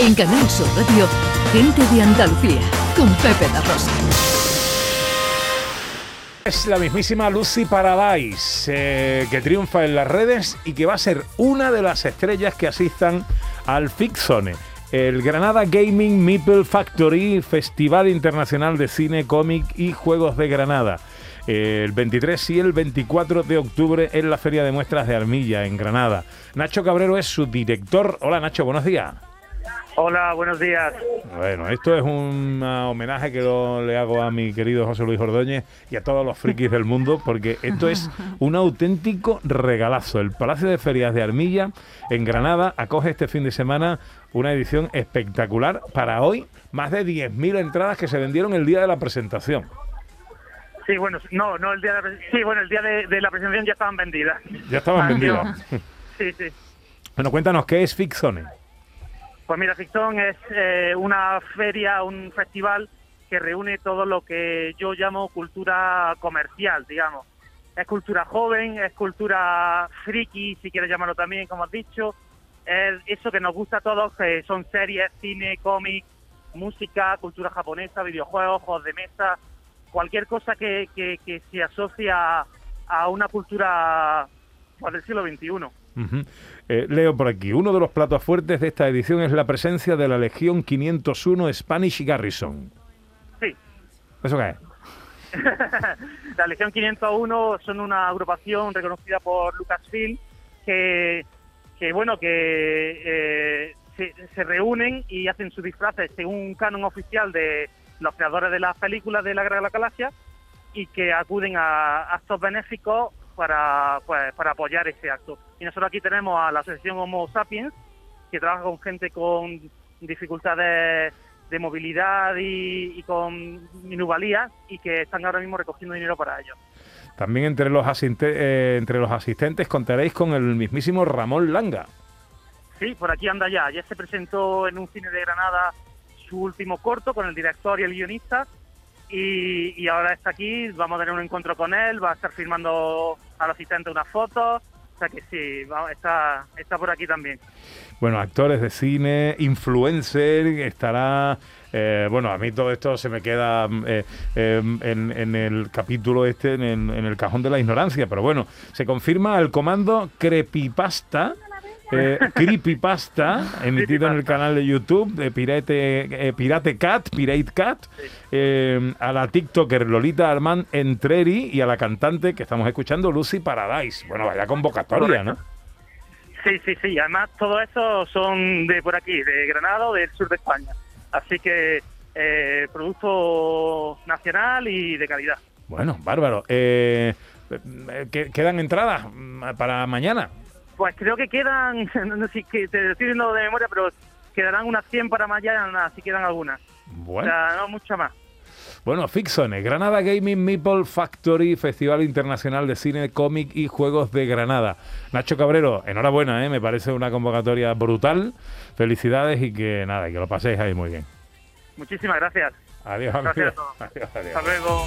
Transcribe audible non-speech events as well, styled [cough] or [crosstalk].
En Canal Sur Radio, Gente de Andalucía, con Pepe da Rosa. Es la mismísima Lucy Paradise eh, que triunfa en las redes y que va a ser una de las estrellas que asistan al Fixone, el Granada Gaming Meeple Factory, Festival Internacional de Cine, Cómic y Juegos de Granada. El 23 y el 24 de octubre en la Feria de Muestras de Armilla, en Granada. Nacho Cabrero es su director. Hola Nacho, buenos días. Hola, buenos días. Bueno, esto es un homenaje que lo, le hago a mi querido José Luis Ordóñez y a todos los frikis del mundo, porque esto es un auténtico regalazo. El Palacio de Ferias de Armilla, en Granada, acoge este fin de semana una edición espectacular. Para hoy, más de 10.000 entradas que se vendieron el día de la presentación. Sí, bueno, no, no el día de la, sí, bueno, el día de, la presentación ya estaban vendidas. Ya estaban vendidas. Sí, sí. Bueno, cuéntanos, ¿qué es Fixone? Pues mira, Ficción es eh, una feria, un festival que reúne todo lo que yo llamo cultura comercial, digamos. Es cultura joven, es cultura friki, si quieres llamarlo también, como has dicho. Es eso que nos gusta a todos, que son series, cine, cómics, música, cultura japonesa, videojuegos, juegos de mesa, cualquier cosa que, que, se asocia a una cultura pues, del siglo XXI. Eh, leo por aquí, uno de los platos fuertes de esta edición es la presencia de la Legión 501 Spanish Garrison. Sí. ¿Eso qué es? [laughs] la Legión 501 son una agrupación reconocida por Lucasfilm que, que bueno, que eh, se, reúnen y hacen sus disfraces según un canon oficial de los creadores de las películas de la Guerra de la Galaxia y que acuden a actos benéficos para, pues, para apoyar ese acto. Y nosotros aquí tenemos a la Asociación Homo Sapiens, que trabaja con gente con dificultades de movilidad y, con minuvalías y que están ahora mismo recogiendo dinero para ello. También entre los, eh, entre los asistentes contaréis con el mismísimo Ramón Langa. Sí, por aquí anda ya. Ya se presentó en un cine de Granada su último corto con el director y el guionista y, ahora está aquí, vamos a tener un encuentro con él, va a estar filmando al asistente unas fotos, o sea que sí, está, está por aquí también. Bueno, actores de cine, influencer, estará... Eh, bueno, a mí todo esto se me queda eh, em, en, el capítulo este, en, en el cajón de la ignorancia, pero bueno, se confirma el comando Creepypasta eh, [laughs] Creepypasta, emitido en el canal de YouTube de Pirate, eh, Pirate Cat, Pirate Cat, eh, a la TikToker Lolita Armand Entreri y a la cantante que estamos escuchando, Lucy Paradise. Bueno, vaya convocatoria, ¿no? Sí, sí, sí. Además, todo eso son de por aquí, de Granada del sur de España. Así que eh, producto nacional y de calidad. Bueno, bárbaro. Eh, ¿Quedan entradas para mañana? Pues creo que quedan, [laughs] no sé que te estoy diciendo de memoria, pero quedarán unas 100 para mañana, si quedan algunas. Bueno. O sea, no mucho más. Bueno, Fixone, Granada Gaming Meeple Factory, Festival Internacional de Cine, Cómic y Juegos de Granada. Nacho Cabrero, enhorabuena, ¿eh? me parece una convocatoria brutal. Felicidades y que nada, que lo paséis ahí muy bien. Muchísimas gracias. Adiós, gracias [laughs] Adiós, adiós. Hasta luego.